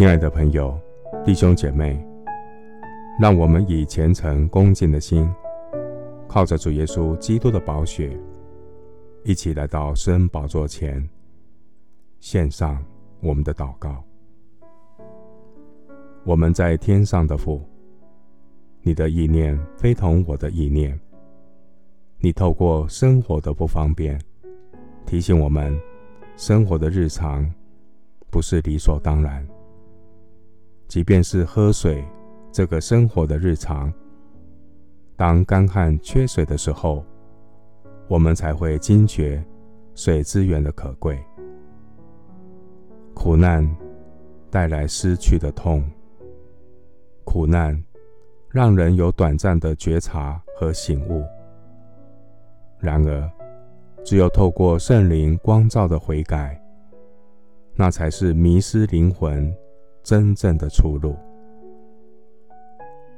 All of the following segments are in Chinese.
亲爱的朋友、弟兄姐妹，让我们以虔诚恭敬的心，靠着主耶稣基督的宝血，一起来到施恩宝座前，献上我们的祷告。我们在天上的父，你的意念非同我的意念。你透过生活的不方便，提醒我们，生活的日常不是理所当然。即便是喝水这个生活的日常，当干旱缺水的时候，我们才会惊觉水资源的可贵。苦难带来失去的痛，苦难让人有短暂的觉察和醒悟。然而，只有透过圣灵光照的悔改，那才是迷失灵魂真正的出路。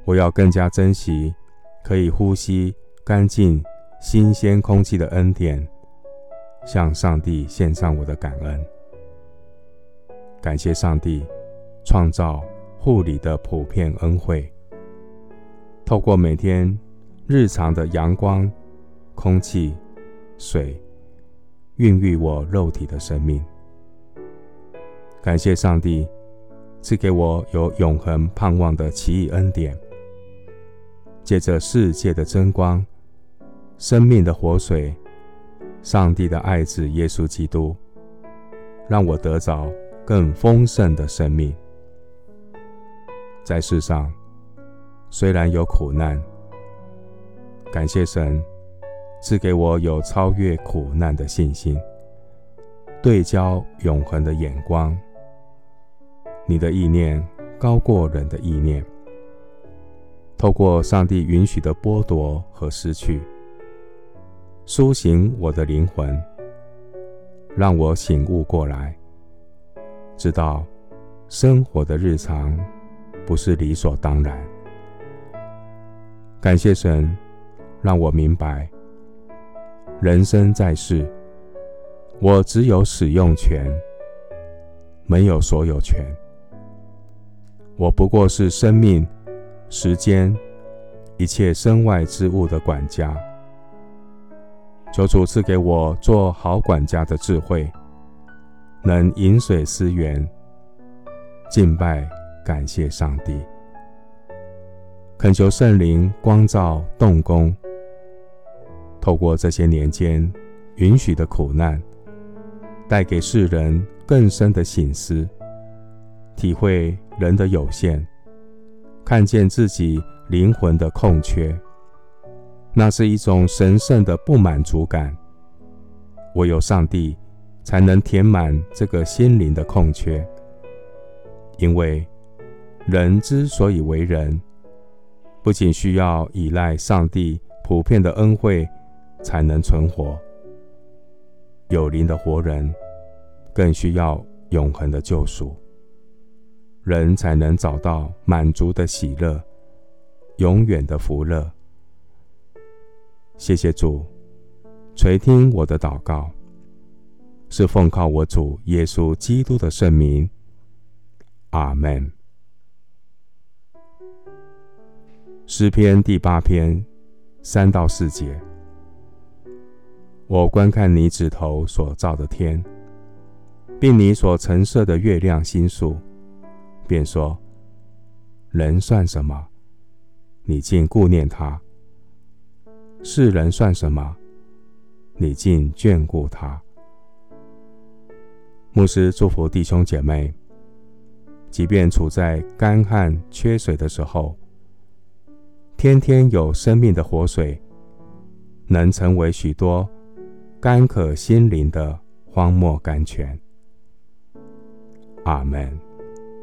我要更加珍惜可以呼吸干净、新鲜空气的恩典，向上帝献上我的感恩。感谢上帝创造护理的普遍恩惠，透过每天日常的阳光、空气、水，孕育我肉体的生命。感谢上帝。赐给我有永恒盼望的奇异恩典，借着世界的真光、生命的活水、上帝的爱子耶稣基督，让我得着更丰盛的生命。在世上，虽然有苦难，感谢神赐给我有超越苦难的信心，对焦永恒的眼光。你的意念高过人的意念。透过上帝允许的剥夺和失去，苏醒我的灵魂，让我醒悟过来，知道生活的日常不是理所当然。感谢神，让我明白，人生在世，我只有使用权，没有所有权。我不过是生命、时间、一切身外之物的管家。求主赐给我做好管家的智慧，能饮水思源，敬拜感谢上帝。恳求圣灵光照动工，透过这些年间允许的苦难，带给世人更深的醒思。体会人的有限，看见自己灵魂的空缺，那是一种神圣的不满足感。唯有上帝才能填满这个心灵的空缺，因为人之所以为人，不仅需要依赖上帝普遍的恩惠才能存活，有灵的活人更需要永恒的救赎。人才能找到满足的喜乐，永远的福乐。谢谢主垂听我的祷告，是奉靠我主耶稣基督的圣名。阿门。诗篇第八篇三到四节：我观看你指头所造的天，并你所陈设的月亮星宿。便说：“人算什么？你竟顾念他；世人算什么？你竟眷顾他。”牧师祝福弟兄姐妹，即便处在干旱缺水的时候，天天有生命的活水，能成为许多干渴心灵的荒漠甘泉。阿门。